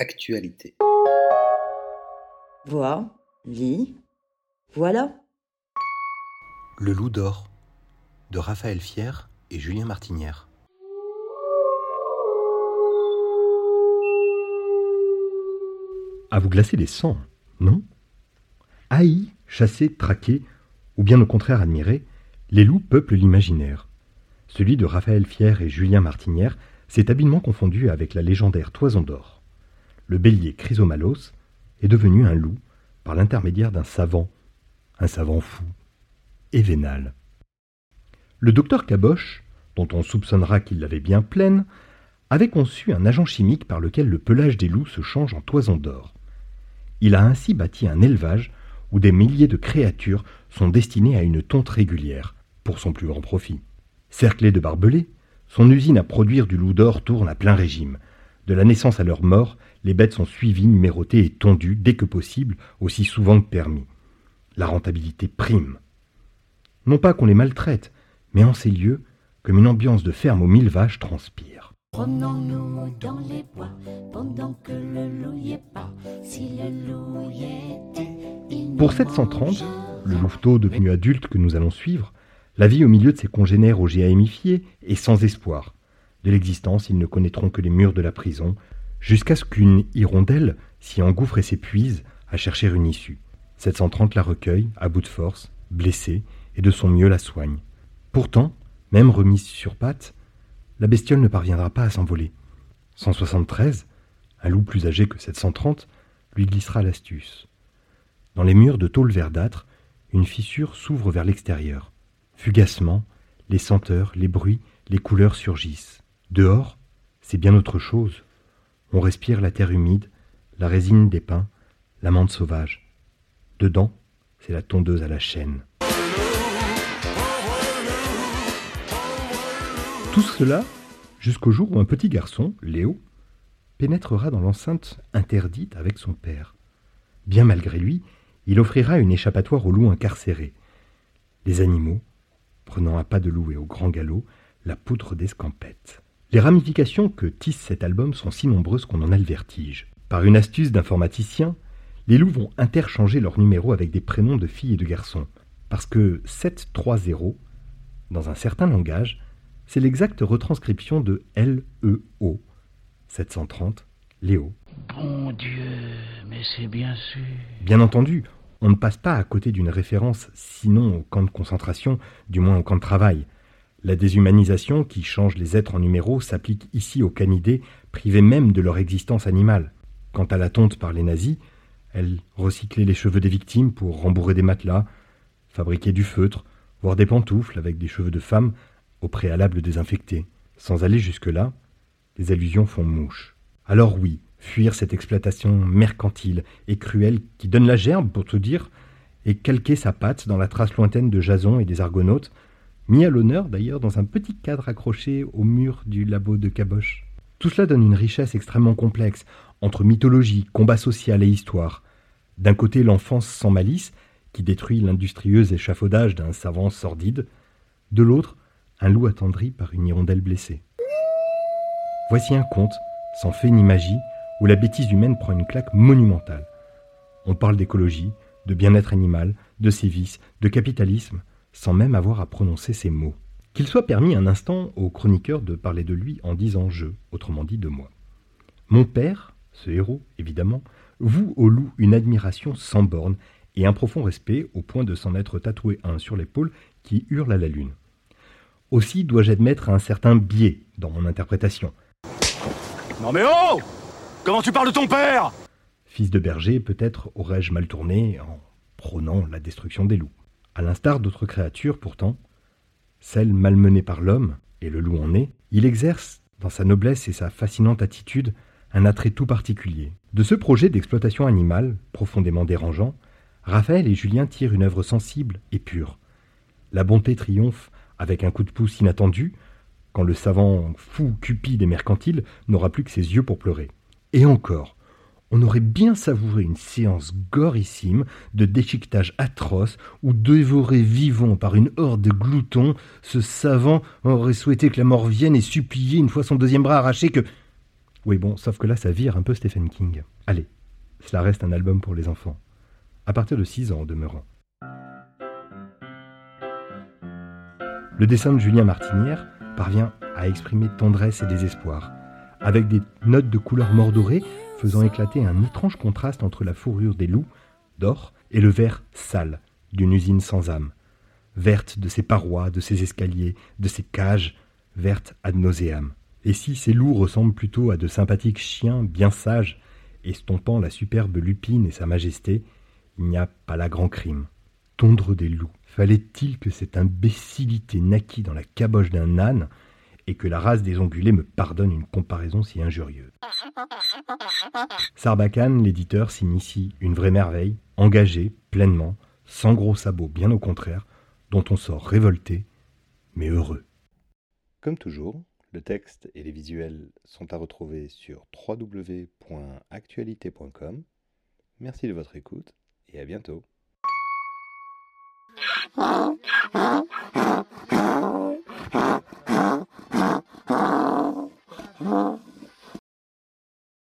Actualité. Vois, lis, voilà. Le loup d'or de Raphaël Fier et Julien Martinière. À vous glacer les sangs, non? Haïs, chassés, traqués, ou bien au contraire admirés, les loups peuplent l'imaginaire. Celui de Raphaël Fier et Julien Martinière s'est habilement confondu avec la légendaire Toison d'or. Le bélier Chrysomalos est devenu un loup par l'intermédiaire d'un savant, un savant fou et vénal. Le docteur Caboche, dont on soupçonnera qu'il l'avait bien pleine, avait conçu un agent chimique par lequel le pelage des loups se change en toison d'or. Il a ainsi bâti un élevage où des milliers de créatures sont destinées à une tonte régulière, pour son plus grand profit. Cerclé de barbelés, son usine à produire du loup d'or tourne à plein régime. De la naissance à leur mort, les bêtes sont suivies, numérotées et tondues dès que possible, aussi souvent que permis. La rentabilité prime. Non pas qu'on les maltraite, mais en ces lieux, comme une ambiance de ferme aux mille vaches transpire. Prenons-nous dans les bois pendant que le loup y est pas. Si le loup y était, il Pour nous 730, le louveteau devenu adulte que nous allons suivre, la vie au milieu de ses congénères au géamifié est sans espoir. De l'existence, ils ne connaîtront que les murs de la prison, jusqu'à ce qu'une hirondelle s'y engouffre et s'épuise à chercher une issue. 730 la recueille, à bout de force, blessée, et de son mieux la soigne. Pourtant, même remise sur pattes, la bestiole ne parviendra pas à s'envoler. 173, un loup plus âgé que 730, lui glissera l'astuce. Dans les murs de tôle verdâtre, une fissure s'ouvre vers l'extérieur. Fugacement, les senteurs, les bruits, les couleurs surgissent. Dehors, c'est bien autre chose. On respire la terre humide, la résine des pins, la menthe sauvage. Dedans, c'est la tondeuse à la chaîne. Tout cela jusqu'au jour où un petit garçon, Léo, pénétrera dans l'enceinte interdite avec son père. Bien malgré lui, il offrira une échappatoire aux loups incarcérés. Les animaux, prenant à pas de loup et au grand galop, la poutre d'escampette. Les ramifications que tisse cet album sont si nombreuses qu'on en a le vertige. Par une astuce d'informaticien, les loups vont interchanger leurs numéros avec des prénoms de filles et de garçons. Parce que 730, dans un certain langage, c'est l'exacte retranscription de L-E-O. 730, Léo. Bon Dieu, mais c'est bien sûr. Bien entendu, on ne passe pas à côté d'une référence, sinon au camp de concentration, du moins au camp de travail. La déshumanisation qui change les êtres en numéros s'applique ici aux canidés, privés même de leur existence animale. Quant à la tonte par les nazis, elle recyclait les cheveux des victimes pour rembourrer des matelas, fabriquer du feutre, voire des pantoufles avec des cheveux de femmes au préalable désinfectés. Sans aller jusque-là, les allusions font mouche. Alors oui, fuir cette exploitation mercantile et cruelle qui donne la gerbe, pour tout dire, et calquer sa patte dans la trace lointaine de Jason et des Argonautes, mis à l'honneur d'ailleurs dans un petit cadre accroché au mur du labo de Caboche. Tout cela donne une richesse extrêmement complexe, entre mythologie, combat social et histoire. D'un côté l'enfance sans malice, qui détruit l'industrieux échafaudage d'un savant sordide, de l'autre un loup attendri par une hirondelle blessée. Voici un conte, sans fait ni magie, où la bêtise humaine prend une claque monumentale. On parle d'écologie, de bien-être animal, de sévices, de capitalisme, sans même avoir à prononcer ces mots. Qu'il soit permis un instant au chroniqueur de parler de lui en disant je, autrement dit de moi. Mon père, ce héros, évidemment, voue au loup une admiration sans borne et un profond respect au point de s'en être tatoué un sur l'épaule qui hurle à la lune. Aussi dois-je admettre un certain biais dans mon interprétation. Non mais oh Comment tu parles de ton père? Fils de berger, peut-être aurais-je mal tourné en prônant la destruction des loups. À l'instar d'autres créatures, pourtant, celles malmenées par l'homme, et le loup en est, il exerce, dans sa noblesse et sa fascinante attitude, un attrait tout particulier. De ce projet d'exploitation animale, profondément dérangeant, Raphaël et Julien tirent une œuvre sensible et pure. La bonté triomphe avec un coup de pouce inattendu, quand le savant fou cupide et mercantile n'aura plus que ses yeux pour pleurer. Et encore, on aurait bien savouré une séance gorissime de déchiquetage atroce où, dévoré vivant par une horde de gloutons, ce savant aurait souhaité que la mort vienne et supplié, une fois son deuxième bras arraché, que Oui, bon, sauf que là, ça vire un peu Stephen King. Allez, cela reste un album pour les enfants. À partir de 6 ans en demeurant. Le dessin de Julien Martinière parvient à exprimer tendresse et désespoir, avec des notes de couleur mordorée faisant éclater un étrange contraste entre la fourrure des loups, d'or, et le vert sale d'une usine sans âme, verte de ses parois, de ses escaliers, de ses cages, verte ad nauseam. Et si ces loups ressemblent plutôt à de sympathiques chiens bien sages, estompant la superbe lupine et sa majesté, il n'y a pas là grand crime. Tondre des loups. Fallait-il que cette imbécilité naquît dans la caboche d'un âne et que la race des ongulés me pardonne une comparaison si injurieuse Sarbacane, l'éditeur, signe ici une vraie merveille, engagée, pleinement, sans gros sabots, bien au contraire, dont on sort révolté, mais heureux. Comme toujours, le texte et les visuels sont à retrouver sur www.actualité.com. Merci de votre écoute et à bientôt. Huh?